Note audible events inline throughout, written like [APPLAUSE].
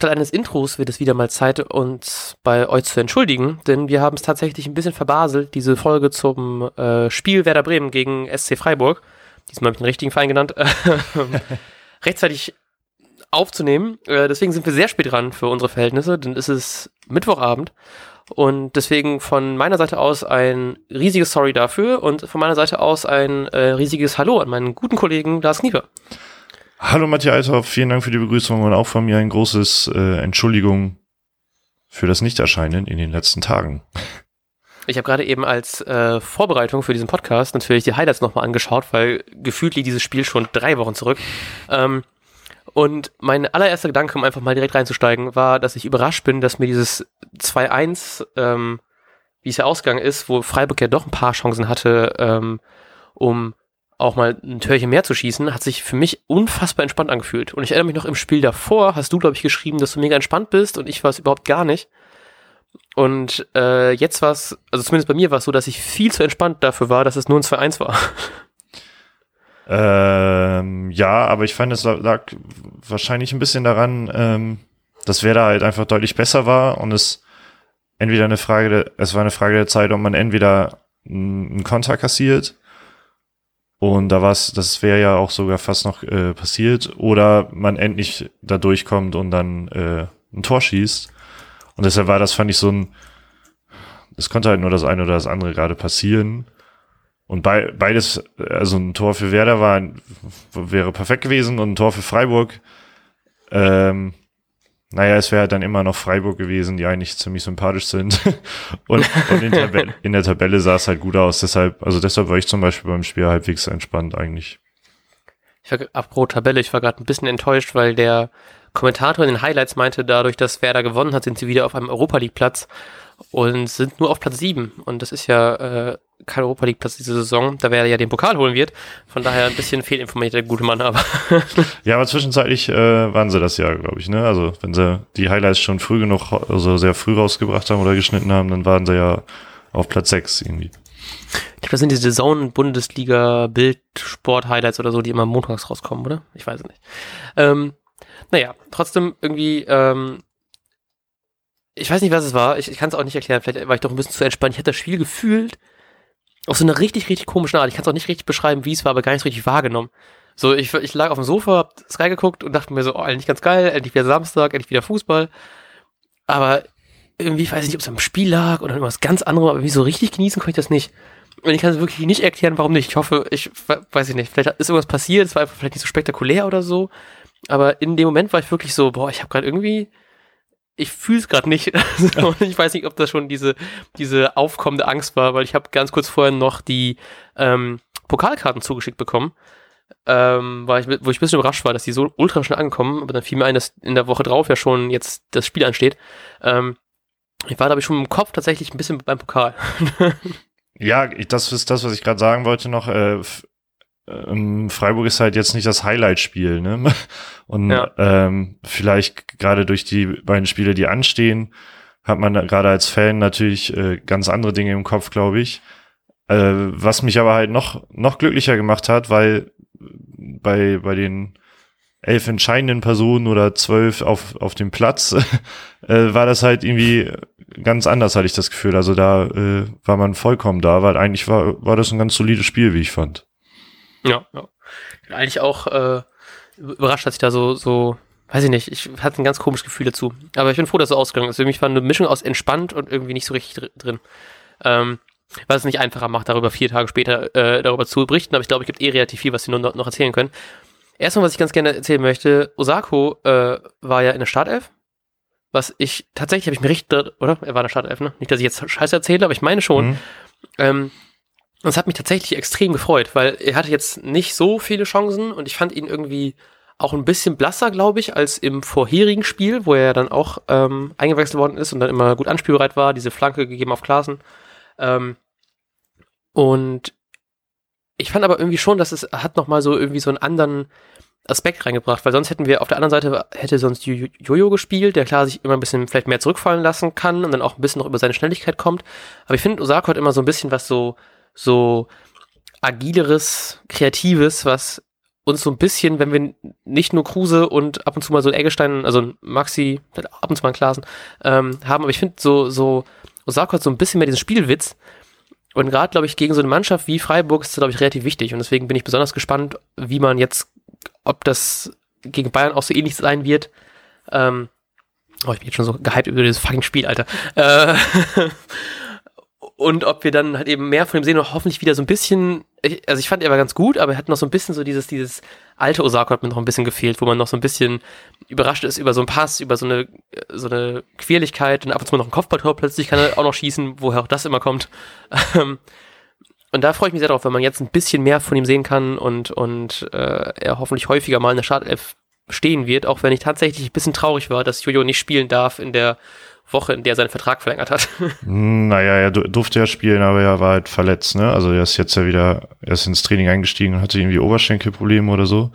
statt eines Intros wird es wieder mal Zeit, uns bei euch zu entschuldigen, denn wir haben es tatsächlich ein bisschen verbaselt, diese Folge zum äh, Spiel Werder Bremen gegen SC Freiburg, diesmal habe ich den richtigen Verein genannt, [LAUGHS] rechtzeitig aufzunehmen. Äh, deswegen sind wir sehr spät dran für unsere Verhältnisse, denn es ist Mittwochabend. Und deswegen von meiner Seite aus ein riesiges Sorry dafür und von meiner Seite aus ein äh, riesiges Hallo an meinen guten Kollegen Lars Knieper. Hallo Matthias Althoff, vielen Dank für die Begrüßung und auch von mir ein großes äh, Entschuldigung für das Nichterscheinen in den letzten Tagen. Ich habe gerade eben als äh, Vorbereitung für diesen Podcast natürlich die Highlights nochmal angeschaut, weil gefühlt liegt dieses Spiel schon drei Wochen zurück. Ähm, und mein allererster Gedanke, um einfach mal direkt reinzusteigen, war, dass ich überrascht bin, dass mir dieses 2-1, ähm, wie es ja ausgegangen ist, wo Freiburg ja doch ein paar Chancen hatte, ähm, um auch mal ein Törchen mehr zu schießen, hat sich für mich unfassbar entspannt angefühlt. Und ich erinnere mich noch im Spiel davor, hast du, glaube ich, geschrieben, dass du mega entspannt bist und ich war es überhaupt gar nicht. Und äh, jetzt war es, also zumindest bei mir war es so, dass ich viel zu entspannt dafür war, dass es nur ein 2-1 war. [LAUGHS] Ähm, ja, aber ich fand, es lag wahrscheinlich ein bisschen daran, ähm, dass Werder halt einfach deutlich besser war und es entweder eine Frage, es war eine Frage der Zeit, ob man entweder einen Konter kassiert und da war es, das wäre ja auch sogar fast noch äh, passiert, oder man endlich da durchkommt und dann äh, ein Tor schießt. Und deshalb war das, fand ich so ein, es konnte halt nur das eine oder das andere gerade passieren. Und bei, beides, also ein Tor für Werder war, wäre perfekt gewesen und ein Tor für Freiburg. Ähm, naja, es wäre halt dann immer noch Freiburg gewesen, die eigentlich ziemlich sympathisch sind. [LAUGHS] und, und in, Tabelle, [LAUGHS] in, der Tabelle sah es halt gut aus. Deshalb, also deshalb war ich zum Beispiel beim Spiel halbwegs entspannt eigentlich. Ich war, apropos Tabelle, ich war gerade ein bisschen enttäuscht, weil der Kommentator in den Highlights meinte, dadurch, dass Werder gewonnen hat, sind sie wieder auf einem Europa League Platz und sind nur auf Platz 7. Und das ist ja äh, kein Europa League Platz diese Saison, da wer ja den Pokal holen wird. Von daher ein bisschen fehlinformiert der gute Mann, aber. [LAUGHS] ja, aber zwischenzeitlich äh, waren sie das ja, glaube ich, ne? Also wenn sie die Highlights schon früh genug, also sehr früh rausgebracht haben oder geschnitten haben, dann waren sie ja auf Platz 6 irgendwie. Ich glaube, das sind diese Zone-Bundesliga Bild-Sport-Highlights oder so, die immer montags rauskommen, oder? Ich weiß es nicht. Ähm, naja, trotzdem irgendwie, ähm, ich weiß nicht, was es war. Ich, ich kann es auch nicht erklären. Vielleicht war ich doch ein bisschen zu entspannt. Ich hatte das Spiel gefühlt auf so eine richtig, richtig komische Art. Ich kann es auch nicht richtig beschreiben, wie es war, aber gar nicht so richtig wahrgenommen. So, ich, ich lag auf dem Sofa, hab Sky geguckt und dachte mir so, oh, endlich ganz geil, endlich wieder Samstag, endlich wieder Fußball. Aber irgendwie weiß ich nicht, ob es am Spiel lag oder irgendwas ganz anderes, aber wie so richtig genießen konnte ich das nicht. Und ich kann es wirklich nicht erklären, warum nicht. Ich hoffe, ich weiß ich nicht, vielleicht ist irgendwas passiert, es war einfach vielleicht nicht so spektakulär oder so. Aber in dem Moment war ich wirklich so, boah, ich habe gerade irgendwie ich fühle es gerade nicht. [LAUGHS] Also, [LAUGHS] ich weiß nicht, ob das schon diese, diese aufkommende Angst war, weil ich habe ganz kurz vorher noch die ähm, Pokalkarten zugeschickt bekommen. Ähm, war ich, wo ich ein bisschen überrascht war, dass die so ultra schnell angekommen, aber dann fiel mir ein, dass in der Woche drauf ja schon jetzt das Spiel ansteht. Ähm, ich war, glaube ich, schon im Kopf tatsächlich ein bisschen beim Pokal. [LAUGHS] ja, das ist das, was ich gerade sagen wollte noch. Äh, ähm, Freiburg ist halt jetzt nicht das Highlight-Spiel, ne? [LAUGHS] Und ja. ähm, vielleicht gerade durch die beiden Spiele, die anstehen, hat man gerade als Fan natürlich äh, ganz andere Dinge im Kopf, glaube ich. Äh, was mich aber halt noch noch glücklicher gemacht hat, weil bei bei den elf entscheidenden Personen oder zwölf auf auf dem Platz [LAUGHS] äh, war das halt irgendwie ganz anders, hatte ich das Gefühl. Also da äh, war man vollkommen da, weil eigentlich war war das ein ganz solides Spiel, wie ich fand. Ja, ja. Eigentlich auch äh, überrascht, dass ich da so, so, weiß ich nicht, ich hatte ein ganz komisches Gefühl dazu. Aber ich bin froh, dass es so ausgegangen ist. Für mich war eine Mischung aus entspannt und irgendwie nicht so richtig drin. Ähm, was es nicht einfacher macht, darüber vier Tage später äh, darüber zu berichten, aber ich glaube, es gibt eh relativ viel, was sie nur noch, noch erzählen können. Erstmal, was ich ganz gerne erzählen möchte, Osako äh, war ja in der Startelf. Was ich, tatsächlich habe ich mir richtig, oder? Er war in der Startelf, ne? Nicht, dass ich jetzt Scheiße erzähle, aber ich meine schon. Mhm. Ähm, und es hat mich tatsächlich extrem gefreut, weil er hatte jetzt nicht so viele Chancen und ich fand ihn irgendwie auch ein bisschen blasser, glaube ich, als im vorherigen Spiel, wo er dann auch ähm, eingewechselt worden ist und dann immer gut anspielbereit war, diese Flanke gegeben auf Klaasen. Ähm, und ich fand aber irgendwie schon, dass es hat nochmal so irgendwie so einen anderen Aspekt reingebracht, weil sonst hätten wir auf der anderen Seite hätte sonst Jojo gespielt, der klar sich immer ein bisschen vielleicht mehr zurückfallen lassen kann und dann auch ein bisschen noch über seine Schnelligkeit kommt. Aber ich finde, Osako hat immer so ein bisschen was so so agileres, kreatives, was uns so ein bisschen, wenn wir nicht nur Kruse und ab und zu mal so ein Eggestein, also Maxi, ab und zu mal ein Klasen, ähm, haben, aber ich finde so, so, Osako hat so ein bisschen mehr diesen Spielwitz. Und gerade, glaube ich, gegen so eine Mannschaft wie Freiburg ist das, glaube ich, relativ wichtig. Und deswegen bin ich besonders gespannt, wie man jetzt, ob das gegen Bayern auch so ähnlich sein wird. Ähm, oh, ich bin jetzt schon so gehypt über dieses fucking Spiel, Alter. Äh, [LAUGHS] und ob wir dann halt eben mehr von ihm sehen und hoffentlich wieder so ein bisschen, also ich fand er war ganz gut, aber er hat noch so ein bisschen so dieses, dieses alte Osako hat mir noch ein bisschen gefehlt, wo man noch so ein bisschen überrascht ist über so einen Pass, über so eine, so eine Querlichkeit und ab und zu mal noch ein Kopfballtor, plötzlich kann er auch noch schießen, woher auch das immer kommt. [LAUGHS] Ähm, und da freue ich mich sehr drauf, wenn man jetzt ein bisschen mehr von ihm sehen kann und, und äh, er hoffentlich häufiger mal in der Startelf stehen wird, auch wenn ich tatsächlich ein bisschen traurig war, dass Jojo nicht spielen darf in der Woche, in der er seinen Vertrag verlängert hat. [LAUGHS] Naja, er durfte ja spielen, aber er war halt verletzt, ne? Also er ist jetzt ja wieder erst ins Training eingestiegen und hatte irgendwie Oberschenkelprobleme oder so.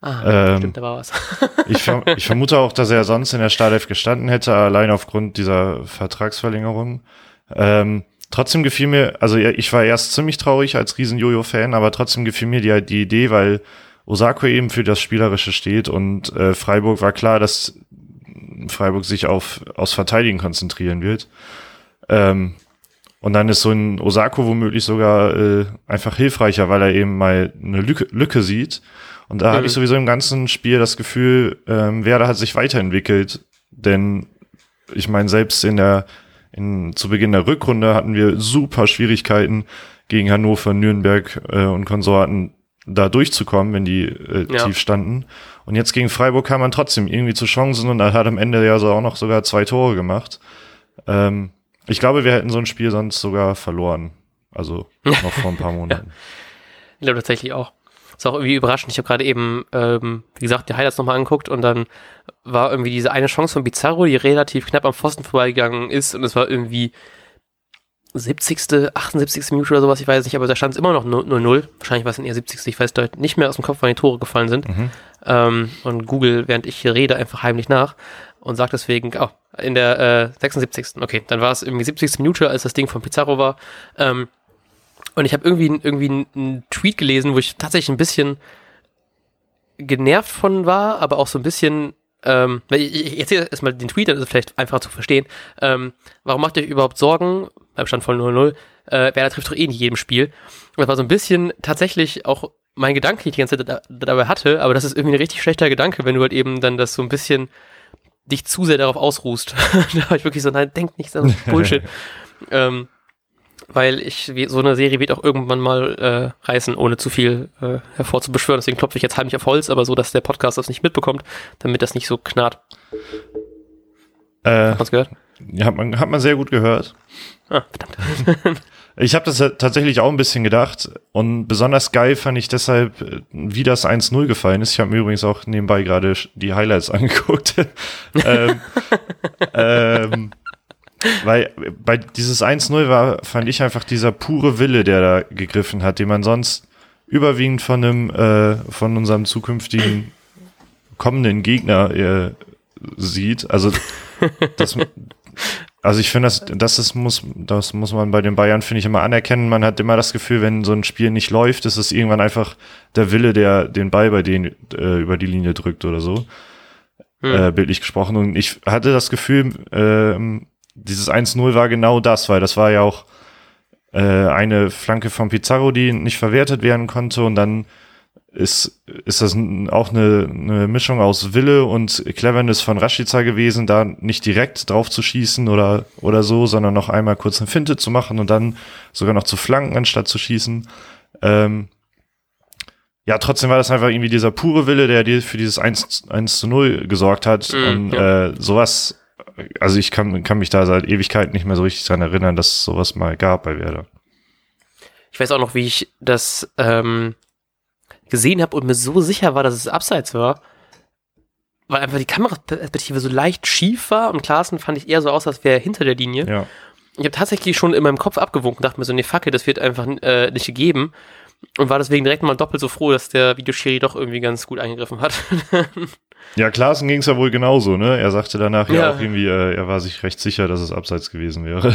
Ah, ähm, stimmt, da war was. [LAUGHS] ich, ich, vermute auch, dass er sonst in der Startelf gestanden hätte, allein aufgrund dieser Vertragsverlängerung. Ähm, trotzdem gefiel mir, also ich war erst ziemlich traurig als Riesen-Jojo-Fan, aber trotzdem gefiel mir die, die Idee, weil Osako eben für das Spielerische steht und äh, Freiburg war klar, dass Freiburg sich auf aus Verteidigen konzentrieren wird. Ähm, und dann ist so ein Osako womöglich sogar äh, einfach hilfreicher, weil er eben mal eine Lücke, Lücke sieht. Und da mhm. habe ich sowieso im ganzen Spiel das Gefühl, ähm, Werder hat sich weiterentwickelt. Denn ich meine, selbst in der, in, zu Beginn der Rückrunde hatten wir super Schwierigkeiten gegen Hannover, Nürnberg äh, und Konsorten da durchzukommen, wenn die äh, ja. tief standen. Und jetzt gegen Freiburg kam man trotzdem irgendwie zu Chancen und er hat am Ende ja so auch noch sogar zwei Tore gemacht. Ähm, ich glaube, wir hätten so ein Spiel sonst sogar verloren. Also [LAUGHS] noch vor ein paar Monaten. Ich glaube tatsächlich auch. Ist auch irgendwie überraschend. Ich habe gerade eben, ähm, wie gesagt, die Highlights nochmal angeguckt und dann war irgendwie diese eine Chance von Bizarro, die relativ knapp am Pfosten vorbeigegangen ist und es war irgendwie 70., 78. Minute oder sowas, ich weiß nicht, aber da stand es immer noch 0-0. Wahrscheinlich war es in eher 70. Ich weiß nicht mehr aus dem Kopf, wann die Tore gefallen sind. Mhm. Ähm, und Google, während ich hier rede, einfach heimlich nach und sagt deswegen, oh, in der äh, 76. Okay, dann war es irgendwie 70. Minute, als das Ding von Pizarro war. Ähm, und ich habe irgendwie, irgendwie einen Tweet gelesen, wo ich tatsächlich ein bisschen genervt von war, aber auch so ein bisschen ähm, ich, erzähle erstmal den Tweet, das ist vielleicht einfacher zu verstehen. Ähm, warum macht ihr euch überhaupt Sorgen, beim Stand von 0-0, äh, Werder trifft doch eh in jedem Spiel. Und das war so ein bisschen tatsächlich auch mein Gedanke, den ich die ganze Zeit da, dabei hatte, aber das ist irgendwie ein richtig schlechter Gedanke, wenn du halt eben dann das so ein bisschen dich zu sehr darauf ausruhst. [LAUGHS] da war ich wirklich so, nein, denk nicht, das ist [LAUGHS] Bullshit. ähm, weil ich, so eine Serie wird auch irgendwann mal äh, reißen, ohne zu viel äh, hervorzubeschwören. Deswegen klopfe ich jetzt heimlich auf Holz, aber so, dass der Podcast das nicht mitbekommt, damit das nicht so knarrt. Äh, hat man's gehört? Ja, hat man, hat man sehr gut gehört. Ah, verdammt. [LAUGHS] ich habe das tatsächlich auch ein bisschen gedacht und besonders geil fand ich deshalb, wie das 1-0 gefallen ist. Ich habe mir übrigens auch nebenbei gerade die Highlights [LAUGHS] angeguckt. ähm, ähm, weil bei dieses 1-0 war, fand ich einfach dieser pure Wille, der da gegriffen hat, den man sonst überwiegend von einem, äh, von unserem zukünftigen kommenden Gegner äh, sieht. Also das, [LAUGHS] also ich finde, das, das ist, muss, das muss man bei den Bayern, finde ich, immer anerkennen. Man hat immer das Gefühl, wenn so ein Spiel nicht läuft, ist es irgendwann einfach der Wille, der den Ball bei denen äh, über die Linie drückt oder so. Hm. Äh, bildlich gesprochen. Und ich hatte das Gefühl, äh, dieses 1-0 war genau das, weil das war ja auch äh, eine Flanke von Pizarro, die nicht verwertet werden konnte und dann ist, ist das auch eine, eine Mischung aus Wille und Cleverness von Rashica gewesen, da nicht direkt drauf zu schießen oder, oder so, sondern noch einmal kurz eine Finte zu machen und dann sogar noch zu flanken, anstatt zu schießen. Ähm, ja, trotzdem war das einfach irgendwie dieser pure Wille, der dir für dieses 1, 1 zu 0 gesorgt hat. Mhm, und ja. äh, sowas, also ich kann, kann mich da seit Ewigkeit nicht mehr so richtig dran erinnern, dass es sowas mal gab bei Werder. Ich weiß auch noch, wie ich das ähm, gesehen habe und mir so sicher war, dass es abseits war, weil einfach die Kameraperspektive so leicht schief war und Klaassen fand ich eher so aus, als wäre er hinter der Linie. Ja. Ich habe tatsächlich schon in meinem Kopf abgewunken, dachte mir so, nee, Fackel, das wird einfach äh, nicht gegeben. Und war deswegen direkt mal doppelt so froh, dass der Videoschiri doch irgendwie ganz gut eingegriffen hat. [LAUGHS] ja, Klaassen ging es ja wohl genauso, ne? Er sagte danach ja, ja auch irgendwie, äh, er war sich recht sicher, dass es abseits gewesen wäre.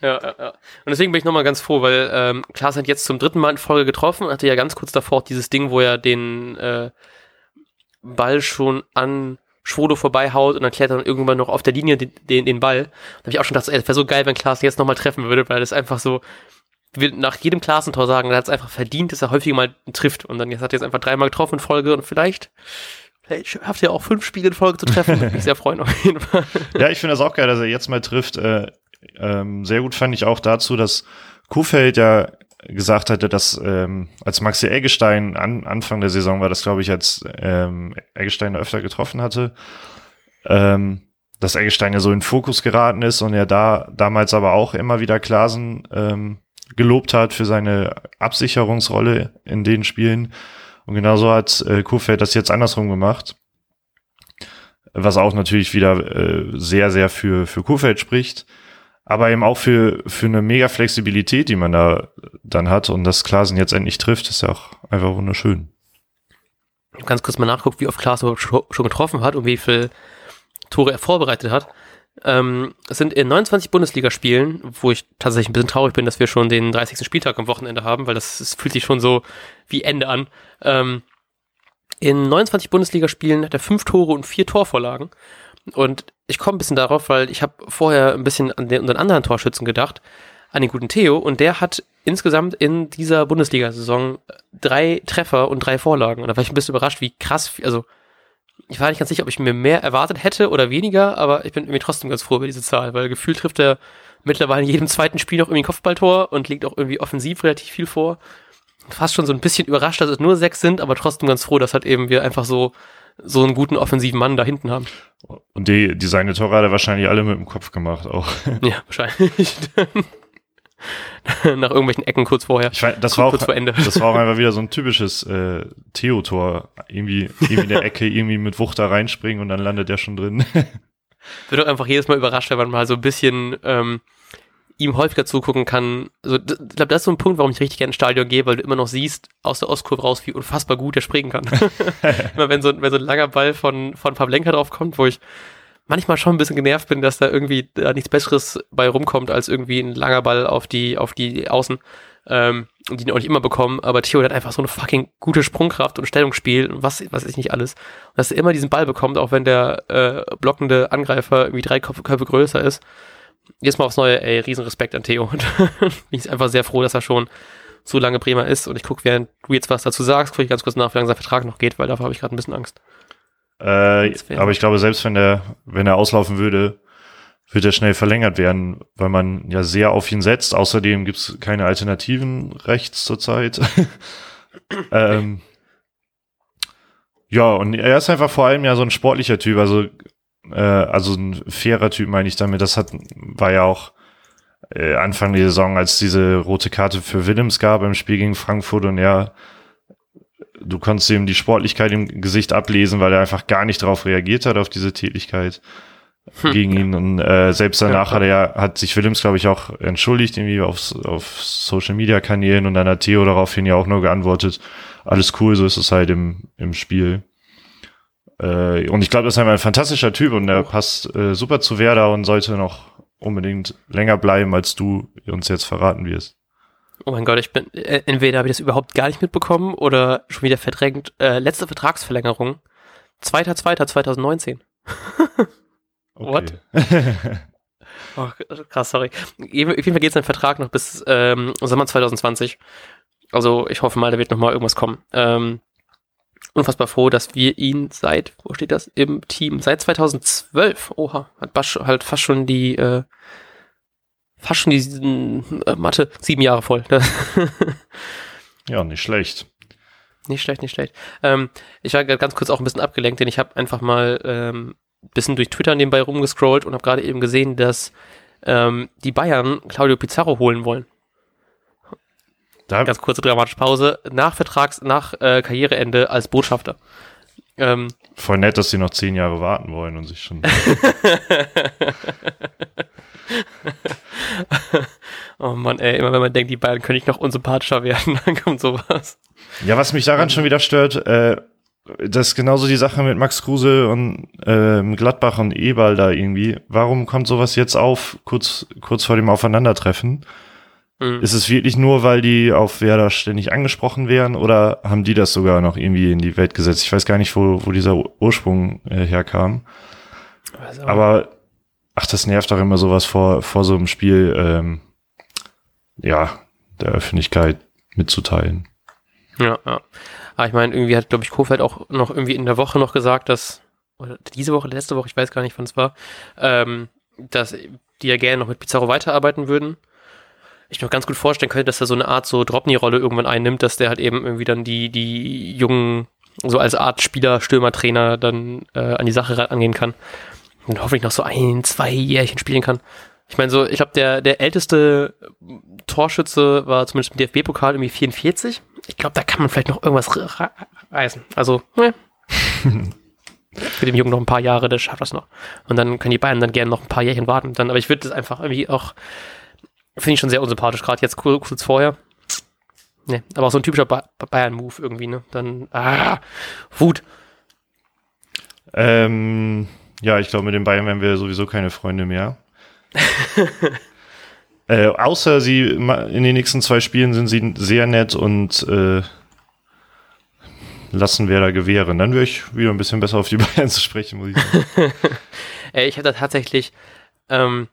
Ja, ja, ja. Und deswegen bin ich nochmal ganz froh, weil ähm, Klaas hat jetzt zum dritten Mal in Folge getroffen und hatte ja ganz kurz davor dieses Ding, wo er den äh, Ball schon an Schwodo vorbeihaut und dann klärt er dann irgendwann noch auf der Linie den, den, den Ball. Da habe ich auch schon gedacht, das wäre so geil, wenn Klaas jetzt nochmal treffen würde, weil das einfach so, wir nach jedem Klaasentor sagen, er hat es einfach verdient, dass er häufiger mal trifft. Und dann jetzt hat er jetzt einfach dreimal getroffen in Folge und vielleicht Vielleicht schafft er auch fünf Spiele in Folge zu treffen. [LAUGHS] Würde mich sehr freuen, auf jeden Fall. Ja, ich finde das auch geil, dass er jetzt mal trifft. Äh, ähm, sehr gut fand ich auch dazu, dass Kuhfeld ja gesagt hatte, dass ähm, als Maxi Eggestein an, Anfang der Saison war das, glaube ich, als ähm, Eggestein öfter getroffen hatte, ähm, dass Eggestein ja so in Fokus geraten ist und er da damals aber auch immer wieder Klasen ähm, gelobt hat für seine Absicherungsrolle in den Spielen. Und genauso hat äh, Kurfeld das jetzt andersrum gemacht. Was auch natürlich wieder äh, sehr, sehr für, für Kurfeld spricht. Aber eben auch für, für eine mega Flexibilität, die man da dann hat. Und dass Klaasen jetzt endlich trifft, ist ja auch einfach wunderschön. Ich ganz kurz mal nachguckt, wie oft Klaasen schon getroffen hat und wie viel Tore er vorbereitet hat. Ähm, es sind in 29 Bundesligaspielen, wo ich tatsächlich ein bisschen traurig bin, dass wir schon den 30. Spieltag am Wochenende haben, weil das, das fühlt sich schon so wie Ende an. Ähm, in 29 Bundesligaspielen hat er fünf Tore und vier Torvorlagen. Und ich komme ein bisschen darauf, weil ich habe vorher ein bisschen an den, unseren anderen Torschützen gedacht, an den guten Theo, und der hat insgesamt in dieser Bundesliga-Saison drei Treffer und drei Vorlagen. Und da war ich ein bisschen überrascht, wie krass, also ich war nicht ganz sicher, ob ich mir mehr erwartet hätte oder weniger, aber ich bin irgendwie trotzdem ganz froh über diese Zahl, weil gefühlt trifft er mittlerweile in jedem zweiten Spiel noch irgendwie ein Kopfballtor und legt auch irgendwie offensiv relativ viel vor. Fast schon so ein bisschen überrascht, dass es nur sechs sind, aber trotzdem ganz froh, dass halt eben wir einfach so so einen guten offensiven Mann da hinten haben. Und die, die seine Tore hat er wahrscheinlich alle mit dem Kopf gemacht auch. [LAUGHS] Ja, wahrscheinlich. nach irgendwelchen Ecken kurz vorher. Ich weiß, das, war auch, das war auch einfach wieder so ein typisches äh, Theo-Tor. Irgendwie, irgendwie in der Ecke, irgendwie mit Wucht da reinspringen und dann landet der schon drin. [LAUGHS] Wird doch einfach jedes Mal überrascht, wenn man mal so ein bisschen ähm, ihm häufiger zugucken kann. Also, ich glaube, das ist so ein Punkt, warum ich richtig gerne ins Stadion gehe, weil du immer noch siehst, aus der Ostkurve raus, wie unfassbar gut er springen kann. [LAUGHS] [LAUGHS] immer wenn so, wenn so ein langer Ball von, von Pavlenka drauf kommt, wo ich manchmal schon ein bisschen genervt bin, dass da irgendwie da nichts Besseres bei rumkommt, als irgendwie ein langer Ball auf die, auf die Außen. Ähm, und die ihn auch nicht immer bekommen, aber Theo hat einfach so eine fucking gute Sprungkraft und Stellungsspiel und was, was ist nicht alles. Und dass er immer diesen Ball bekommt, auch wenn der äh, blockende Angreifer irgendwie drei Köpfe, Köpfe größer ist. Jetzt mal aufs Neue, ey, Riesenrespekt an Theo. [LAUGHS] Und ich bin einfach sehr froh, dass er schon so lange Bremer ist. Und ich gucke, während du jetzt was dazu sagst, gucke ich ganz kurz nach, wie lange sein Vertrag noch geht, weil dafür habe ich gerade ein bisschen Angst. Äh, aber ich glaube, selbst wenn der, wenn er auslaufen würde, wird er schnell verlängert werden, weil man ja sehr auf ihn setzt. Außerdem gibt es keine Alternativen rechts zurzeit. [LAUGHS] ähm, ja, und er ist einfach vor allem ja so ein sportlicher Typ, also äh, also ein fairer Typ meine ich damit. Das hat war ja auch äh, Anfang der Saison, als diese rote Karte für Willems gab im Spiel gegen Frankfurt und er du konntest ihm die Sportlichkeit im Gesicht ablesen, weil er einfach gar nicht darauf reagiert hat, auf diese Tätigkeit hm. gegen ihn. Und äh, selbst danach ja, hat er ja, hat sich Willems, glaube ich, auch entschuldigt, irgendwie auf, auf Social Media Kanälen und dann hat Theo daraufhin ja auch nur geantwortet, alles cool, so ist es halt im, im Spiel. Äh, und ich glaube, das ist einfach ein fantastischer Typ und er oh. passt äh, super zu Werder und sollte noch unbedingt länger bleiben, als du uns jetzt verraten wirst. Oh mein Gott, ich bin, äh, entweder habe ich das überhaupt gar nicht mitbekommen oder schon wieder verdrängt. Äh, letzte Vertragsverlängerung. 2.2.2019. [LAUGHS] What? [LAUGHS] oh, krass, sorry. Auf jeden Fall geht sein Vertrag noch bis ähm, Sommer 2020. Also ich hoffe mal, da wird noch mal irgendwas kommen. Ähm, unfassbar froh, dass wir ihn seit, wo steht das, im Team, seit 2012, oha, hat Basch halt fast schon die äh, fast schon die äh, Mathe sieben Jahre voll. [LAUGHS] ja, nicht schlecht. Nicht schlecht, nicht schlecht. Ähm, ich war ganz kurz auch ein bisschen abgelenkt, denn ich habe einfach mal ähm, ein bisschen durch Twitter nebenbei rumgescrollt und habe gerade eben gesehen, dass ähm, die Bayern Claudio Pizarro holen wollen. Da ganz kurze dramatische Pause. Nach Vertrags, nach äh, Karriereende als Botschafter. Ähm, Voll nett, dass sie noch zehn Jahre warten wollen und sich schon. [LAUGHS] [LAUGHS] oh Mann, ey, immer wenn man denkt, die beiden können nicht noch unsympathischer werden, [LAUGHS] dann kommt sowas. Ja, was mich daran schon wieder stört, äh, das ist genauso die Sache mit Max Kruse und ähm, Gladbach und Eberl da irgendwie. Warum kommt sowas jetzt auf, kurz, kurz vor dem Aufeinandertreffen? Mhm. Ist es wirklich nur, weil die auf Werder ständig angesprochen werden oder haben die das sogar noch irgendwie in die Welt gesetzt? Ich weiß gar nicht, wo, wo dieser Ursprung äh, herkam. Also. Aber ach, das nervt doch immer sowas vor, vor so einem Spiel, ähm, ja, der Öffentlichkeit mitzuteilen. Ja, ja. Aber ich meine, irgendwie hat, glaube ich, Kofeld auch noch irgendwie in der Woche noch gesagt, dass, oder diese Woche, letzte Woche, ich weiß gar nicht, wann es war, ähm, dass die ja gerne noch mit Pizarro weiterarbeiten würden ich mir ganz gut vorstellen könnte, dass er so eine Art so Dropney-Rolle irgendwann einnimmt, dass der halt eben irgendwie dann die, die jungen, so als Art Spieler, Stürmer, Trainer dann äh, an die Sache angehen kann. Und hoffentlich noch so ein, zwei Jährchen spielen kann. Ich meine, so, ich glaube, der, der älteste Torschütze war zumindest im DFB-Pokal irgendwie 44. Ich glaube, da kann man vielleicht noch irgendwas reißen. Also, ne. [LAUGHS] Für den Jungen noch ein paar Jahre, der schafft das noch. Und dann können die Bayern dann gerne noch ein paar Jährchen warten. Dann, aber ich würde das einfach irgendwie auch Finde ich schon sehr unsympathisch, gerade jetzt kurz vorher. Ne, aber auch so ein typischer ba Bayern-Move irgendwie, ne? Dann, ah, Wut. Ähm, ja, ich glaube, mit den Bayern werden wir sowieso keine Freunde mehr. [LAUGHS] äh, außer sie in den nächsten zwei Spielen sind sie sehr nett und äh, lassen wir da gewähren. Dann wäre ich wieder ein bisschen besser auf die [LAUGHS] Bayern zu sprechen, muss ich sagen. [LAUGHS] ich hatte tatsächlich ähm,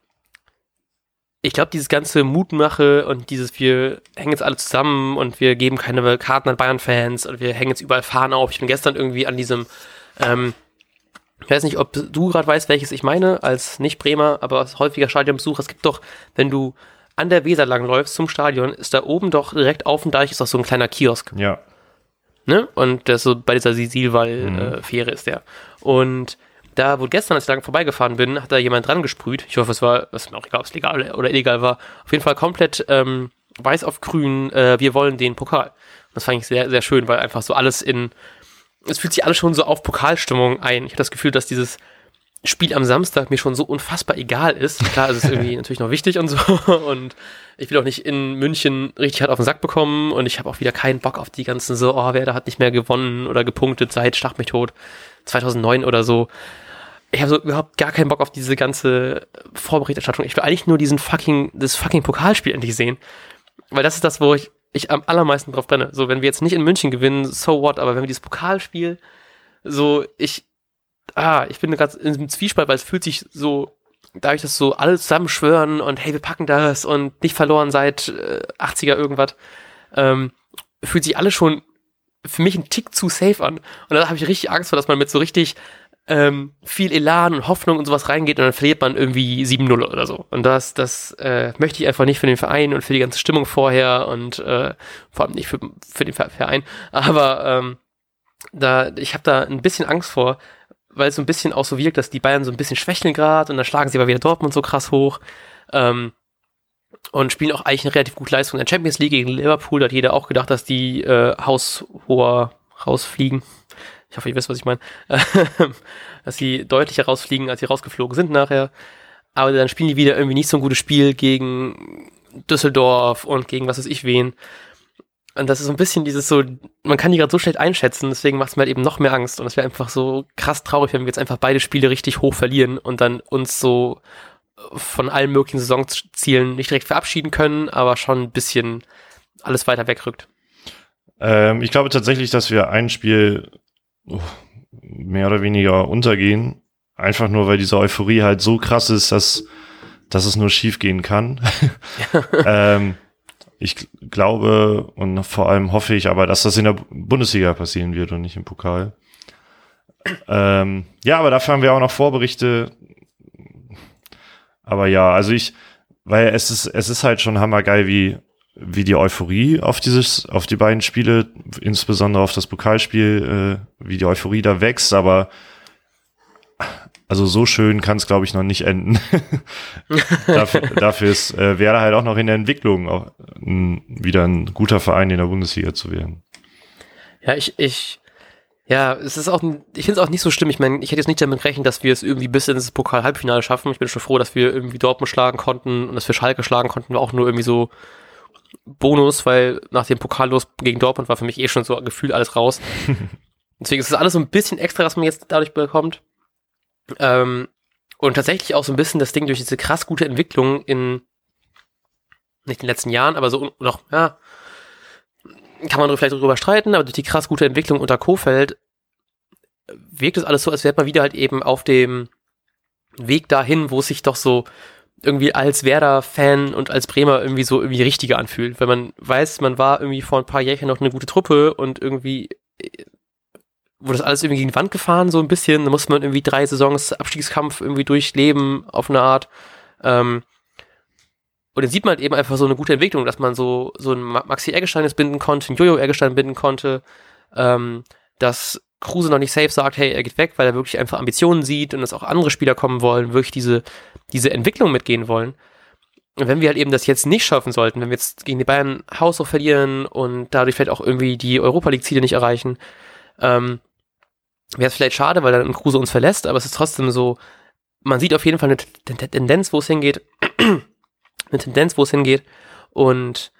ich glaube, dieses ganze Mutmache und dieses, wir hängen jetzt alle zusammen und wir geben keine Karten an Bayern-Fans und wir hängen jetzt überall Fahnen auf. Ich bin gestern irgendwie an diesem, ähm, ich weiß nicht, ob du gerade weißt, welches ich meine, als nicht Bremer, aber als häufiger Stadionbesucher. Es gibt doch, wenn du an der Weser langläufst zum Stadion, ist da oben doch direkt auf dem Deich ist doch so ein kleiner Kiosk. Ja. Ne? Und das so bei dieser Sisilwall-Fähre mhm. äh, ist der. Und da, wo gestern, als ich lang vorbeigefahren bin, hat da jemand dran gesprüht. Ich hoffe, es war, es ist mir auch egal, ob es legal oder illegal war. Auf jeden Fall komplett ähm, weiß auf grün, äh, wir wollen den Pokal. Das fand ich sehr, sehr schön, weil einfach so alles in, es fühlt sich alles schon so auf Pokalstimmung ein. Ich habe das Gefühl, dass dieses Spiel am Samstag mir schon so unfassbar egal ist. Klar, es ist irgendwie [LAUGHS] natürlich noch wichtig und so. Und ich will auch nicht in München richtig hart auf den Sack bekommen. Und ich habe auch wieder keinen Bock auf die ganzen so, oh, wer da hat nicht mehr gewonnen oder gepunktet seit Schlag mich tot 2009 oder so ich habe so überhaupt gar keinen Bock auf diese ganze Vorberichterstattung. Ich will eigentlich nur diesen fucking, das fucking Pokalspiel endlich sehen. Weil das ist das, wo ich, ich am allermeisten drauf brenne. So, wenn wir jetzt nicht in München gewinnen, so what, aber wenn wir dieses Pokalspiel, so, ich, ah, ich bin gerade in einem Zwiespalt, weil es fühlt sich so, dadurch, dass so alle zusammen schwören und hey, wir packen das und nicht verloren seit äh, 80er irgendwas, ähm, fühlt sich alles schon für mich ein Tick zu safe an. Und da habe ich richtig Angst vor, dass man mit so richtig ähm, viel Elan und Hoffnung und sowas reingeht und dann verliert man irgendwie 7-0 oder so. Und das, das äh, möchte ich einfach nicht für den Verein und für die ganze Stimmung vorher und äh, vor allem nicht für, für den Verein. Aber ähm, da, ich habe da ein bisschen Angst vor, weil es so ein bisschen auch so wirkt, dass die Bayern so ein bisschen schwächeln gerade und dann schlagen sie aber wieder Dortmund so krass hoch. Ähm, und spielen auch eigentlich eine relativ gute Leistung in der Champions League gegen Liverpool. Da hat jeder auch gedacht, dass die äh, haushoher rausfliegen ich hoffe, ihr wisst, was ich meine, dass sie deutlicher rausfliegen, als sie rausgeflogen sind nachher. Aber dann spielen die wieder irgendwie nicht so ein gutes Spiel gegen Düsseldorf und gegen was weiß ich wen. Und das ist so ein bisschen dieses so, man kann die gerade so schlecht einschätzen, deswegen macht es mir halt eben noch mehr Angst. Und es wäre einfach so krass traurig, wenn wir jetzt einfach beide Spiele richtig hoch verlieren und dann uns so von allen möglichen Saisonzielen nicht direkt verabschieden können, aber schon ein bisschen alles weiter wegrückt. Ähm, ich glaube tatsächlich, dass wir ein Spiel mehr oder weniger untergehen. Einfach nur, weil diese Euphorie halt so krass ist, dass, dass es nur schief gehen kann. [LAUGHS] ähm, ich glaube und vor allem hoffe ich aber, dass das in der Bundesliga passieren wird und nicht im Pokal. Ähm, ja, aber dafür haben wir auch noch Vorberichte. Aber ja, also ich, weil es ist, es ist halt schon hammergeil, wie, wie die Euphorie auf dieses, auf die beiden Spiele, insbesondere auf das Pokalspiel, äh, wie die Euphorie da wächst, aber also so schön kann es, glaube ich, noch nicht enden. [LAUGHS] dafür, dafür ist äh, wäre halt auch noch in der Entwicklung auch ein, wieder ein guter Verein in der Bundesliga zu werden. Ja, ich, ich, ja, es ist auch, ich finde es auch nicht so schlimm. Ich meine, ich hätte jetzt nicht damit gerechnet, dass wir es irgendwie bis ins Pokal-Halbfinale schaffen. Ich bin schon froh, dass wir irgendwie Dortmund schlagen konnten und dass wir Schalke schlagen konnten, auch nur irgendwie so Bonus, weil nach dem Pokallos gegen Dortmund war für mich eh schon so gefühlt alles raus. [LAUGHS] Deswegen ist es alles so ein bisschen extra, was man jetzt dadurch bekommt. Ähm, und tatsächlich auch so ein bisschen das Ding durch diese krass gute Entwicklung in, nicht in den letzten Jahren, aber so noch, ja, kann man vielleicht darüber streiten, aber durch die krass gute Entwicklung unter Kofeld wirkt es alles so, als wäre man wieder halt eben auf dem Weg dahin, wo es sich doch so irgendwie als Werder-Fan und als Bremer irgendwie so irgendwie richtiger anfühlt. Wenn man weiß, man war irgendwie vor ein paar Jährchen noch eine gute Truppe und irgendwie wurde das alles irgendwie gegen die Wand gefahren, so ein bisschen. Da musste man irgendwie drei Saisons Abstiegskampf irgendwie durchleben auf eine Art. Ähm, und dann sieht man halt eben einfach so eine gute Entwicklung, dass man so, so ein Maxi Eggestein jetzt binden konnte, ein Jojo Eggestein binden konnte, ähm, dass Kruse noch nicht safe sagt, hey, er geht weg, weil er wirklich einfach Ambitionen sieht und dass auch andere Spieler kommen wollen, wirklich diese, diese Entwicklung mitgehen wollen. Und wenn wir halt eben das jetzt nicht schaffen sollten, wenn wir jetzt gegen die Bayern Haus auch verlieren und dadurch vielleicht auch irgendwie die Europa League Ziele nicht erreichen, ähm, wäre es vielleicht schade, weil dann Kruse uns verlässt, aber es ist trotzdem so, man sieht auf jeden Fall eine Tendenz, wo es hingeht, [CLEARS THROAT] eine Tendenz, wo es hingeht und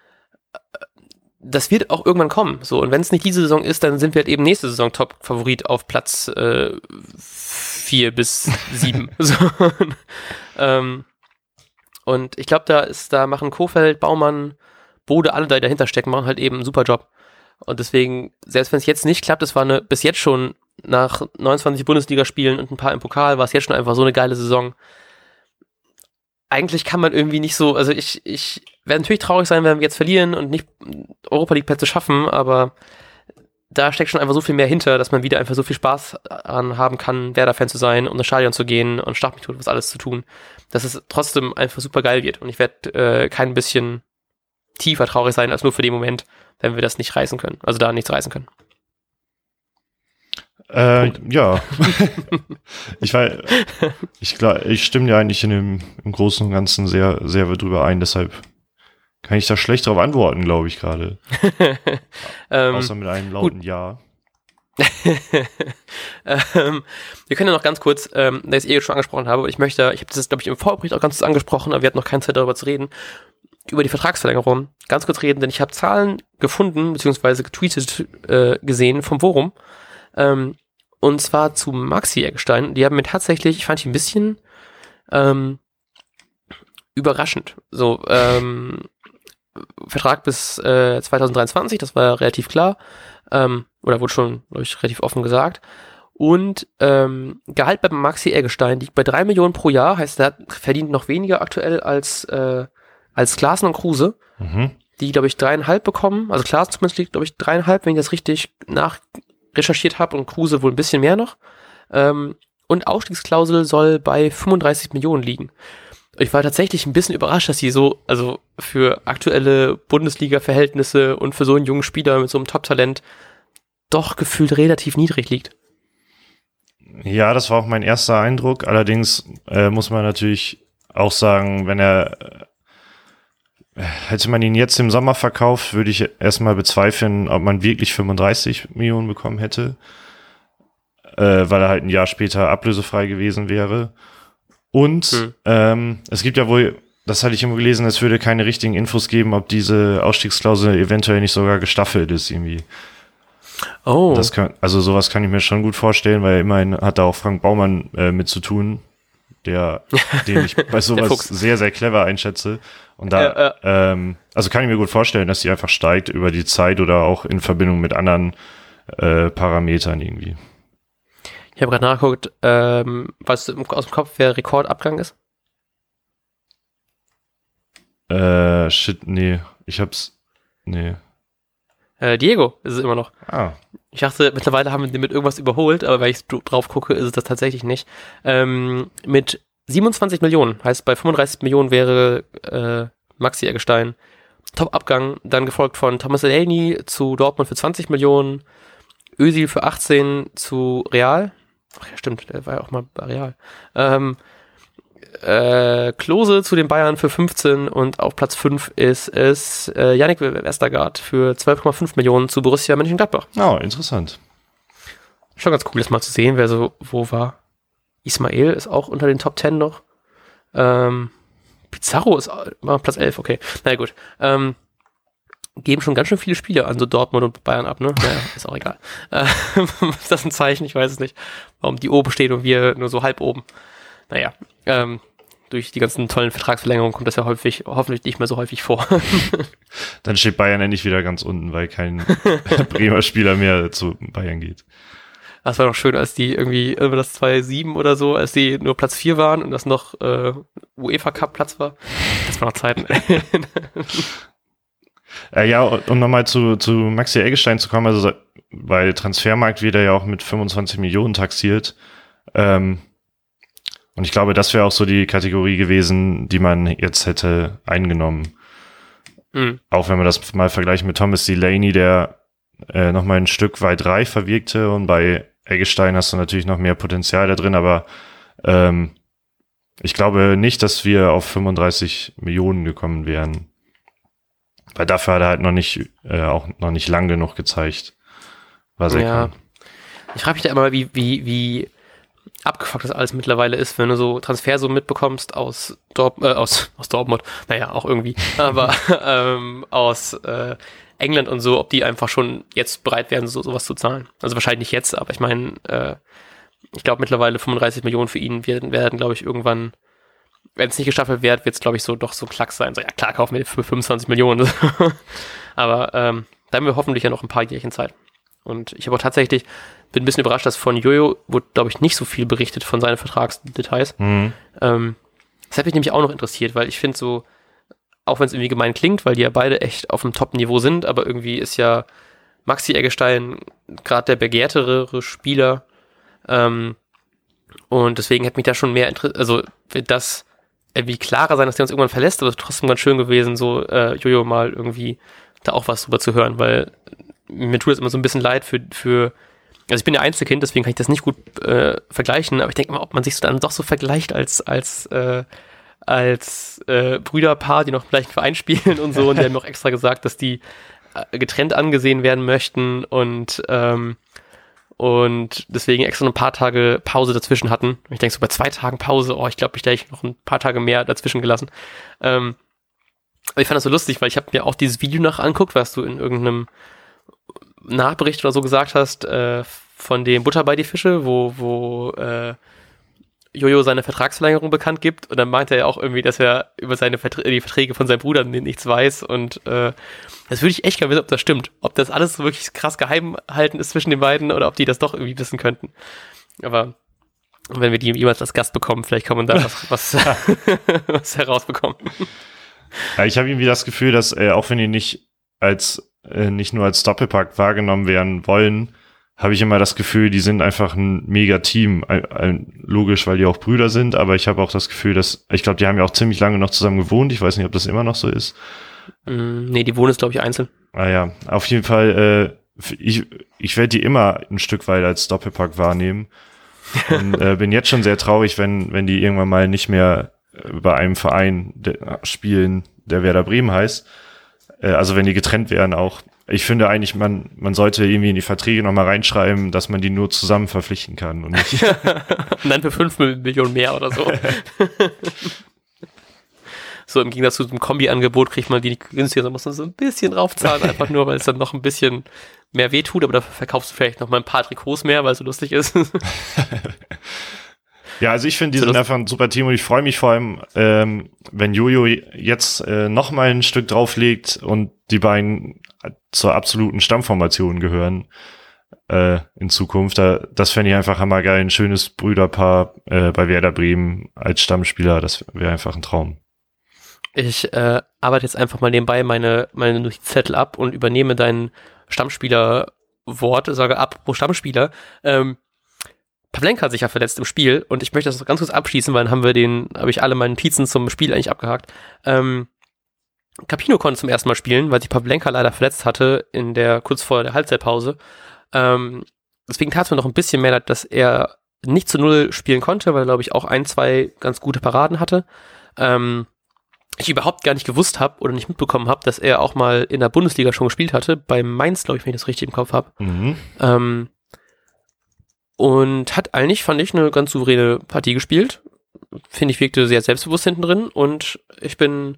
das wird auch irgendwann kommen. So, und wenn es nicht diese Saison ist, dann sind wir halt eben nächste Saison Top-Favorit auf Platz äh, vier bis [LAUGHS] sieben. so, [LAUGHS] ähm, und ich glaube, da ist, da machen Kofeld, Baumann, Bode, alle, die dahinter stecken, machen halt eben einen super Job. Und deswegen, selbst wenn es jetzt nicht klappt, es war eine bis jetzt schon nach 29 Bundesligaspielen und ein paar im Pokal war es jetzt schon einfach so eine geile Saison. Eigentlich kann man irgendwie nicht so, also ich, ich werde natürlich traurig sein, wenn wir jetzt verlieren und nicht Europa League Plätze schaffen, aber da steckt schon einfach so viel mehr hinter, dass man wieder einfach so viel Spaß an haben kann, Werder-Fan zu sein, um das Stadion zu gehen und Start mich tut, was alles zu tun, dass es trotzdem einfach super geil wird. Und ich werde äh, kein bisschen tiefer traurig sein als nur für den Moment, wenn wir das nicht reißen können, also da nichts reißen können. Äh, ja. [LAUGHS] ich war, ich ich stimme ja eigentlich in dem, im Großen und Ganzen sehr, sehr drüber ein, deshalb kann ich da schlecht drauf antworten, glaube ich gerade. [LAUGHS] ähm, Außer mit einem lauten gut. Ja. [LAUGHS] ähm, wir können ja noch ganz kurz, ähm, da ich es eh schon angesprochen habe, ich möchte, ich habe das, glaube ich, im Vorbericht auch ganz kurz angesprochen, aber wir hatten noch keine Zeit darüber zu reden, über die Vertragsverlängerung ganz kurz reden, denn ich habe Zahlen gefunden, beziehungsweise getweetet äh, gesehen vom Forum, ähm, und zwar zu Maxi Eckstein. Die haben mir tatsächlich, ich fand die ein bisschen ähm, überraschend. So, ähm, Vertrag bis äh, 2023, das war ja relativ klar. Ähm, oder wurde schon, glaube ich, relativ offen gesagt. Und ähm, Gehalt bei Maxi Eggestein liegt bei drei Millionen pro Jahr, heißt, er verdient noch weniger aktuell als, äh, als Klaassen und Kruse, mhm. die, glaube ich, dreieinhalb bekommen. Also Klaassen zumindest liegt, glaube ich, dreieinhalb, wenn ich das richtig nach recherchiert habe und Kruse wohl ein bisschen mehr noch. Ähm, und Ausstiegsklausel soll bei 35 Millionen liegen. Ich war tatsächlich ein bisschen überrascht, dass sie so, also für aktuelle Bundesliga-Verhältnisse und für so einen jungen Spieler mit so einem Top-Talent doch gefühlt relativ niedrig liegt. Ja, das war auch mein erster Eindruck. Allerdings äh, muss man natürlich auch sagen, wenn er Hätte man ihn jetzt im Sommer verkauft, würde ich erstmal bezweifeln, ob man wirklich 35 Millionen bekommen hätte, äh, weil er halt ein Jahr später ablösefrei gewesen wäre. Und hm. ähm, es gibt ja wohl, das hatte ich immer gelesen, es würde keine richtigen Infos geben, ob diese Ausstiegsklausel eventuell nicht sogar gestaffelt ist irgendwie. Oh. Kann, also sowas kann ich mir schon gut vorstellen, weil immerhin hat da auch Frank Baumann äh, mit zu tun, der, den ich bei [LAUGHS] sowas sehr, sehr clever einschätze. Und da, ja, ja. Ähm, also kann ich mir gut vorstellen, dass die einfach steigt über die Zeit oder auch in Verbindung mit anderen äh, Parametern irgendwie. Ich habe gerade nachgeguckt, ähm, was aus dem Kopf wer Rekordabgang ist. Äh, shit, nee. Ich hab's. Nee. Äh, Diego ist es immer noch. Ah. Ich dachte, mittlerweile haben wir den mit irgendwas überholt, aber wenn ich drauf gucke, ist es das tatsächlich nicht. Ähm, mit 27 Millionen, heißt bei 35 Millionen wäre äh, Maxi Eggestein Top-Abgang, dann gefolgt von Thomas Delaney zu Dortmund für 20 Millionen, Özil für 18 zu Real. Ach ja, stimmt, der war ja auch mal bei Real. Ähm, äh, Klose zu den Bayern für 15 und auf Platz 5 ist es äh, Yannick Westergaard für 12,5 Millionen zu Borussia Mönchengladbach. Oh, interessant. Schon ganz cool, das mal zu sehen, wer so wo war. Ismail ist auch unter den Top 10 noch. Ähm, Pizarro ist war Platz 11, okay. Na naja, gut. Ähm, geben schon ganz schön viele Spiele an so Dortmund und Bayern ab, ne? Naja, ist auch egal. [LAUGHS] Äh, [LAUGHS] ist das ein Zeichen? Ich weiß es nicht. Warum die oben stehen und wir nur so halb oben. Naja, ähm, durch die ganzen tollen Vertragsverlängerungen kommt das ja häufig, hoffentlich nicht mehr so häufig vor. [LAUGHS] Dann steht Bayern endlich wieder ganz unten, weil kein [LAUGHS] Bremer Spieler mehr zu Bayern geht. Das war doch schön, als die irgendwie, das 2-7 oder so, als die nur Platz 4 waren und das noch äh, UEFA Cup Platz war. Das war noch Zeiten. [LAUGHS] äh, ja, um nochmal zu, zu Maxi Eggestein zu kommen, also weil Transfermarkt wieder ja auch mit 25 Millionen taxiert. Ähm, und ich glaube, das wäre auch so die Kategorie gewesen, die man jetzt hätte eingenommen. Mhm. Auch wenn man das mal vergleicht mit Thomas Delaney, der äh, noch mal ein Stück weit reifer wirkte und bei Eggestein hast du natürlich noch mehr Potenzial da drin, aber ähm, ich glaube nicht, dass wir auf 35 Millionen gekommen wären. Weil dafür hat er halt noch nicht, äh, auch noch nicht lang genug gezeigt, was er ja. kann. Ich frage mich da immer, wie, wie, wie abgefuckt das alles mittlerweile ist, wenn du so Transfer so mitbekommst aus, Dorp äh, aus, [LAUGHS] aus Dortmund, naja, auch irgendwie, [LAUGHS] aber ähm, aus äh, England und so, ob die einfach schon jetzt bereit wären, so sowas zu zahlen. Also wahrscheinlich nicht jetzt, aber ich meine, äh, ich glaube mittlerweile 35 Millionen für ihn werden, werden glaube ich, irgendwann, wenn es nicht gestaffelt wird, wird es, glaube ich, so doch so ein Klacks sein. So, ja klar, kaufen wir für 25 Millionen. [LAUGHS] aber ähm, da haben wir hoffentlich ja noch ein paar Jährchen Zeit. Und ich habe auch tatsächlich, bin ein bisschen überrascht, dass von Jojo wurde, glaube ich, nicht so viel berichtet von seinen Vertragsdetails. Mhm. Ähm, das hat mich nämlich auch noch interessiert, weil ich finde so, auch wenn es irgendwie gemein klingt, weil die ja beide echt auf dem Top-Niveau sind, aber irgendwie ist ja Maxi Eggestein gerade der begehrtere Spieler. Ähm, und deswegen hätte mich da schon mehr interessiert, also wird das irgendwie klarer sein, dass der uns irgendwann verlässt, aber trotzdem ganz schön gewesen, so äh, Jojo mal irgendwie da auch was drüber zu hören, weil mir tut es immer so ein bisschen leid für, für also ich bin ja Einzelkind, deswegen kann ich das nicht gut äh, vergleichen, aber ich denke mal, ob man sich so dann doch so vergleicht als, als, äh, als äh, Brüderpaar, die noch im gleichen Verein spielen und so, und die haben noch [LAUGHS] extra gesagt, dass die äh, getrennt angesehen werden möchten und ähm, und deswegen extra ein paar Tage Pause dazwischen hatten. Und ich denke so bei zwei Tagen Pause, oh, ich glaube, ich hätte noch ein paar Tage mehr dazwischen gelassen. Ähm, aber ich fand das so lustig, weil ich habe mir auch dieses Video nach anguckt, was du in irgendeinem Nachbericht oder so gesagt hast, äh, von dem Butter bei die Fische, wo, wo äh, Jojo seine Vertragsverlängerung bekannt gibt und dann meinte er auch irgendwie, dass er über seine Vertr die Verträge von seinem Bruder nichts weiß und äh, das würde ich echt gerne wissen, ob das stimmt. Ob das alles wirklich krass geheim halten ist zwischen den beiden oder ob die das doch irgendwie wissen könnten. Aber wenn wir die jemals als Gast bekommen, vielleicht kann man da was, was, [LAUGHS] [LAUGHS] was herausbekommen. Ja, ich habe irgendwie das Gefühl, dass äh, auch wenn die nicht als äh, nicht nur als Doppelpack wahrgenommen werden wollen, habe ich immer das Gefühl, die sind einfach ein mega Team. Ein, ein, logisch, weil die auch Brüder sind, aber ich habe auch das Gefühl, dass, ich glaube, die haben ja auch ziemlich lange noch zusammen gewohnt. Ich weiß nicht, ob das immer noch so ist. Mm, nee, die wohnen jetzt, glaube ich, einzeln. Ah ja, auf jeden Fall, äh, ich, ich werde die immer ein Stück weit als Doppelpack wahrnehmen. Und äh, bin jetzt schon sehr traurig, wenn, wenn die irgendwann mal nicht mehr bei einem Verein spielen, der Werder Bremen heißt. Äh, also wenn die getrennt werden auch. Ich finde eigentlich, man, man sollte irgendwie in die Verträge nochmal reinschreiben, dass man die nur zusammen verpflichten kann und nicht. [LAUGHS] und dann für fünf Millionen mehr oder so. [LAUGHS] so im Gegensatz zu dem Kombi-Angebot kriegt man die nicht günstiger, sondern muss man so ein bisschen draufzahlen, einfach nur, weil es dann noch ein bisschen mehr wehtut, aber dafür verkaufst du vielleicht noch mal ein paar Trikots mehr, weil es so lustig ist. [LAUGHS] Ja, also ich finde, die so, sind einfach ein super Team und ich freue mich vor allem, ähm, wenn Jojo jetzt äh, noch mal ein Stück drauflegt und die beiden zur absoluten Stammformation gehören äh, in Zukunft. Da, das fände ich einfach hammergeil. Ein schönes Brüderpaar äh, bei Werder Bremen als Stammspieler. Das wäre einfach ein Traum. Ich äh, arbeite jetzt einfach mal nebenbei meine, meine Zettel ab und übernehme dein Stammspielerwort, sage ab pro Stammspieler. Ähm, Pavlenka hat sich ja verletzt im Spiel und ich möchte das ganz kurz abschließen, weil dann haben wir den, habe ich alle meine Pizzen zum Spiel eigentlich abgehakt. Ähm, Capino konnte zum ersten Mal spielen, weil sich Pavlenka leider verletzt hatte in der kurz vor der Halbzeitpause. Ähm, deswegen tat es mir noch ein bisschen mehr leid, dass er nicht zu null spielen konnte, weil er, glaube ich, auch ein, zwei ganz gute Paraden hatte. Ähm, ich überhaupt gar nicht gewusst habe oder nicht mitbekommen habe, dass er auch mal in der Bundesliga schon gespielt hatte, bei Mainz, glaube ich, wenn ich das richtig im Kopf habe. Mhm. Ähm, und hat eigentlich, fand ich, eine ganz souveräne Partie gespielt. Finde ich, wirkte sehr selbstbewusst hinten drin und ich bin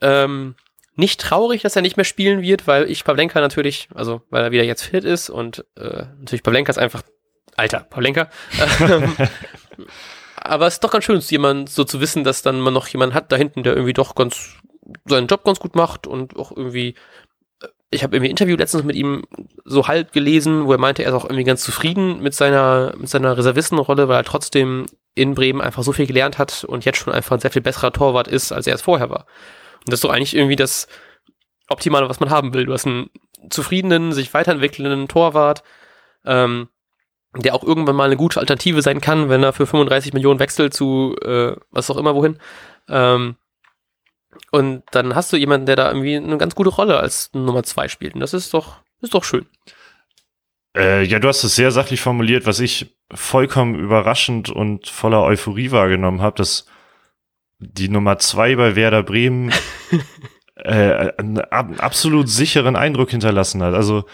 ähm, nicht traurig, dass er nicht mehr spielen wird, weil ich Pavlenka natürlich, also weil er wieder jetzt fit ist und äh, natürlich Pavlenka ist einfach alter Pavlenka. [LAUGHS] Ähm, aber es ist doch ganz schön, jemand so zu wissen, dass dann man noch jemanden hat da hinten, der irgendwie doch ganz seinen Job ganz gut macht und auch irgendwie ich habe irgendwie ein Interview letztens mit ihm so halb gelesen, wo er meinte, er ist auch irgendwie ganz zufrieden mit seiner, mit seiner Reservistenrolle, weil er trotzdem in Bremen einfach so viel gelernt hat und jetzt schon einfach ein sehr viel besserer Torwart ist, als er es vorher war. Und das ist doch eigentlich irgendwie das Optimale, was man haben will. Du hast einen zufriedenen, sich weiterentwickelnden Torwart, ähm, der auch irgendwann mal eine gute Alternative sein kann, wenn er für 35 Millionen wechselt zu äh, was auch immer wohin. Ähm, und dann hast du jemanden, der da irgendwie eine ganz gute Rolle als Nummer zwei spielt. Und das ist doch, ist doch schön. Äh, ja, du hast es sehr sachlich formuliert, was ich vollkommen überraschend und voller Euphorie wahrgenommen habe, dass die Nummer zwei bei Werder Bremen [LAUGHS] äh, einen absolut sicheren Eindruck hinterlassen hat. Also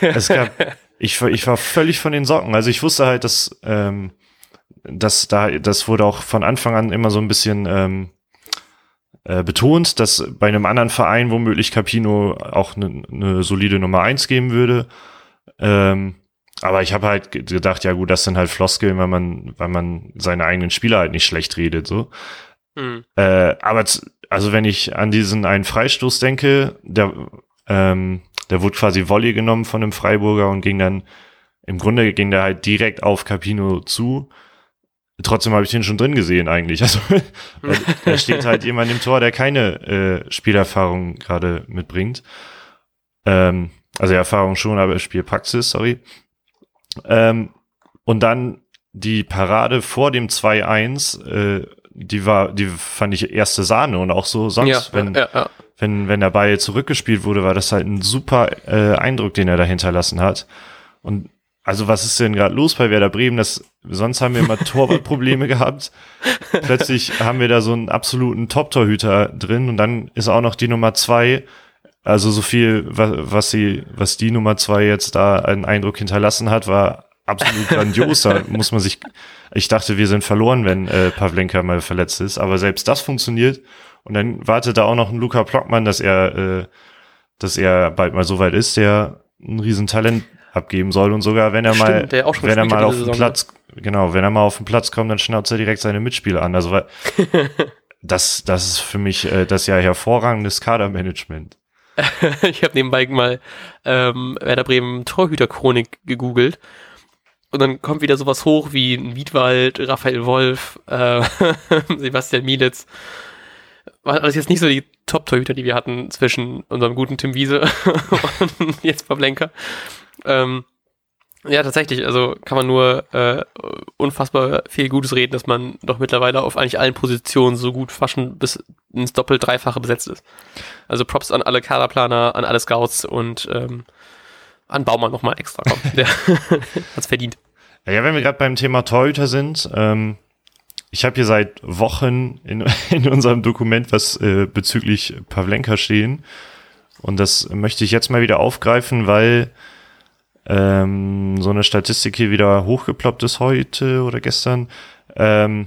es gab, ich, ich war völlig von den Socken. Also ich wusste halt, dass, ähm, dass da, das wurde auch von Anfang an immer so ein bisschen ähm, äh, betont, dass bei einem anderen Verein womöglich Capino auch eine ne solide Nummer eins geben würde. Ähm, aber ich habe halt gedacht, ja gut, das sind halt Floskeln, weil man, weil man seine eigenen Spieler halt nicht schlecht redet, so. Mhm. Äh, aber also wenn ich an diesen einen Freistoß denke, der, ähm, der wurde quasi Volley genommen von einem Freiburger und ging dann, im Grunde ging der halt direkt auf Capino zu. Trotzdem habe ich den schon drin gesehen eigentlich. Also [LAUGHS] da steht halt jemand im Tor, der keine äh, Spielerfahrung gerade mitbringt. Ähm, also Erfahrung schon, aber Spielpraxis, sorry. Ähm, und dann die Parade vor dem 2-1, äh, die war, die fand ich erste Sahne und auch so sonst, ja, wenn, ja, ja. wenn, wenn der Ball zurückgespielt wurde, war das halt ein super äh, Eindruck, den er da hinterlassen hat. Und also was ist denn gerade los bei Werder Bremen? Das, sonst haben wir immer [LAUGHS] Torwartprobleme gehabt. Plötzlich haben wir da so einen absoluten Top-Torhüter drin und dann ist auch noch die Nummer zwei. Also so viel, was, was sie, was die Nummer zwei jetzt da einen Eindruck hinterlassen hat, war absolut grandios. Da [LAUGHS] muss man sich, ich dachte, wir sind verloren, wenn äh, Pavlenka mal verletzt ist, aber selbst das funktioniert. Und dann wartet da auch noch ein Luca Plockmann, dass er, äh, dass er bald mal so weit ist, der ein Riesentalent abgeben soll und sogar wenn er Stimmt, mal, wenn er mal auf den Platz, ne? genau, wenn er mal auf den Platz kommt, dann schnauzt er direkt seine Mitspieler an. Also [LAUGHS] das, das ist für mich äh, das ja hervorragendes Kadermanagement. [LAUGHS] ich habe nebenbei mal ähm, Werder Bremen Torhüterchronik gegoogelt und dann kommt wieder sowas hoch wie Wiedwald, Raphael Wolf, äh, [LAUGHS] Sebastian Mielitz. War das jetzt nicht so die Top-Torhüter, die wir hatten zwischen unserem guten Tim Wiese und jetzt Pavlenka. Ähm, ja, tatsächlich, also kann man nur äh, unfassbar viel Gutes reden, dass man doch mittlerweile auf eigentlich allen Positionen so gut faschen bis ins doppelt dreifache besetzt ist. Also Props an alle Kaderplaner, an alle Scouts und ähm, an Baumann nochmal extra. Komm, der [LAUGHS] hat's verdient. Ja, wenn wir gerade beim Thema Torhüter sind, ähm, ich habe hier seit Wochen in, [LAUGHS] in unserem Dokument was äh, bezüglich Pavlenka stehen und das möchte ich jetzt mal wieder aufgreifen, weil ähm, so eine Statistik hier wieder hochgeploppt ist heute oder gestern. Ähm,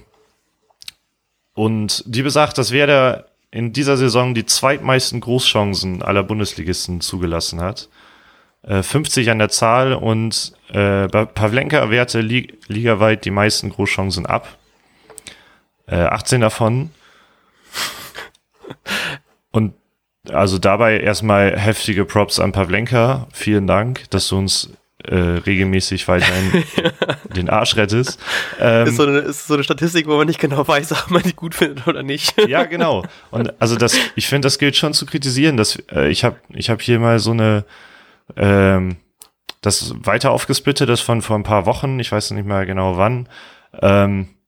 und die besagt, dass Werder in dieser Saison die zweitmeisten Großchancen aller Bundesligisten zugelassen hat. Äh, 50 an der Zahl und äh, Pavlenka wehrte li ligaweit die meisten Großchancen ab. Äh, 18 davon. [LAUGHS] Und also dabei erstmal heftige Props an Pavlenka. Vielen Dank, dass du uns äh, regelmäßig weiterhin [LAUGHS] den Arsch rettest. Ähm, ist, so eine, ist so eine Statistik, wo man nicht genau weiß, ob man die gut findet oder nicht. [LAUGHS] ja, genau. Und also das, ich finde, das gilt schon zu kritisieren. Dass, äh, ich habe ich hab hier mal so eine ähm, das weiter aufgesplittet ist von vor ein paar Wochen, ich weiß nicht mehr genau wann. Ähm, äh,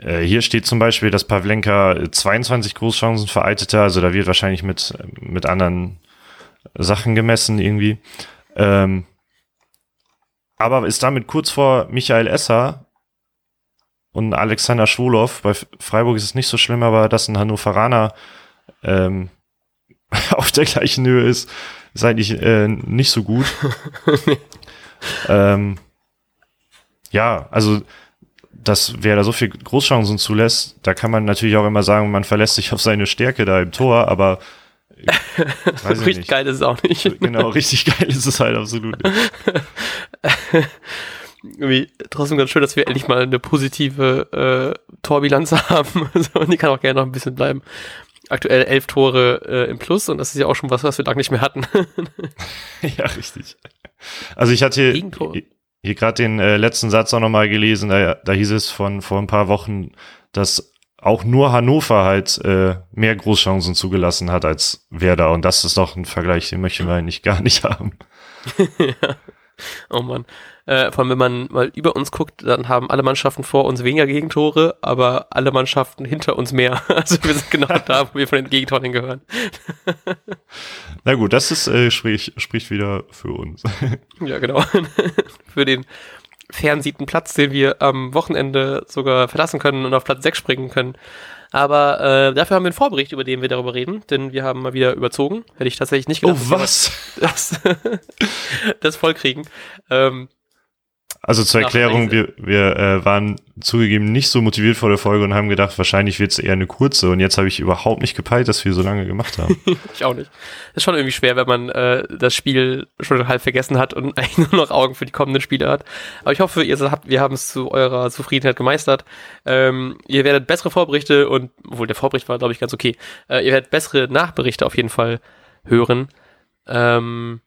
hier steht zum Beispiel, dass Pavlenka 22 Großchancen vereitete, also da wird wahrscheinlich mit, mit anderen Sachen gemessen irgendwie. Ähm, aber ist damit kurz vor Michael Esser und Alexander Schwolow. Bei Freiburg ist es nicht so schlimm, aber dass ein Hannoveraner ähm, [LAUGHS] auf der gleichen Höhe ist, ist eigentlich äh, nicht so gut. [LAUGHS] ähm, ja, also dass wer da so viel Großchancen zulässt, da kann man natürlich auch immer sagen, man verlässt sich auf seine Stärke da im Tor, aber [LAUGHS] richtig nicht. geil ist es auch nicht. [LAUGHS] Genau, richtig geil ist es halt absolut nicht. [LAUGHS] Irgendwie trotzdem ganz schön, dass wir endlich mal eine positive äh, Torbilanz haben. und die kann auch gerne noch ein bisschen bleiben. Aktuell elf Tore äh, im Plus und das ist ja auch schon was, was wir lange nicht mehr hatten. ja, richtig. Also ich hatte hier, hier gerade den äh, letzten Satz auch nochmal gelesen, da, da hieß es von vor ein paar Wochen, dass auch nur Hannover halt äh, mehr Großchancen zugelassen hat als Werder. Und das ist doch ein Vergleich, den möchten wir eigentlich gar nicht [LAUGHS] haben. ja. Oh Mann. Äh, vor allem, wenn man mal über uns guckt, dann haben alle Mannschaften vor uns weniger Gegentore, aber alle Mannschaften hinter uns mehr. [LAUGHS] Also wir sind genau [LAUGHS] da, wo wir von den Gegentoren gehören. Na gut, das ist, äh, sprich, spricht wieder für uns. [LAUGHS] ja, genau. [LAUGHS] für den fernsiebten Platz, den wir am Wochenende sogar verlassen können und auf Platz 6 springen können. Aber äh, dafür haben wir einen Vorbericht, über den wir darüber reden, denn wir haben mal wieder überzogen. Hätte ich tatsächlich nicht gedacht. Oh, was? [LAUGHS] Das, das vollkriegen. Ähm, also zur Erklärung, wir, wir äh, waren zugegeben nicht so motiviert vor der Folge und haben gedacht, wahrscheinlich wird es eher eine kurze. Und jetzt habe ich überhaupt nicht gepeilt, dass wir so lange gemacht haben. [LAUGHS] ich auch nicht. ist schon irgendwie schwer, wenn man äh, das Spiel schon halb vergessen hat und [LAUGHS] eigentlich nur noch Augen für die kommenden Spiele hat. Aber ich hoffe, ihr habt, wir haben es zu eurer Zufriedenheit gemeistert. Ähm, ihr werdet bessere Vorberichte und, obwohl der Vorbericht war, glaube ich, ganz okay. Äh, ihr werdet bessere Nachberichte auf jeden Fall hören. Ähm,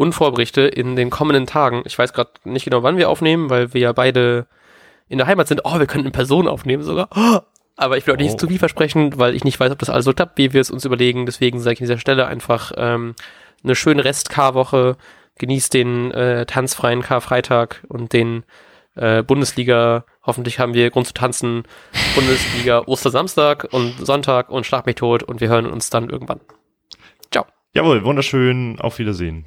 und Vorberichte in den kommenden Tagen. Ich weiß gerade nicht genau, wann wir aufnehmen, weil wir ja beide in der Heimat sind. Oh, wir können in Person aufnehmen sogar. Oh, [GASPS] aber ich will auch nicht oh. zu viel versprechen, weil ich nicht weiß, ob das alles so klappt, wie wir es uns überlegen. Deswegen sage ich an dieser Stelle einfach ähm, eine schöne Rest-K-Woche. Genießt den äh, tanzfreien Karfreitag und den äh, Bundesliga. Hoffentlich haben wir Grund zu tanzen. [LAUGHS] Bundesliga Ostersamstag und Sonntag und Schlag mich tot und wir hören uns dann irgendwann. Ciao. Jawohl, wunderschön. Auf Wiedersehen.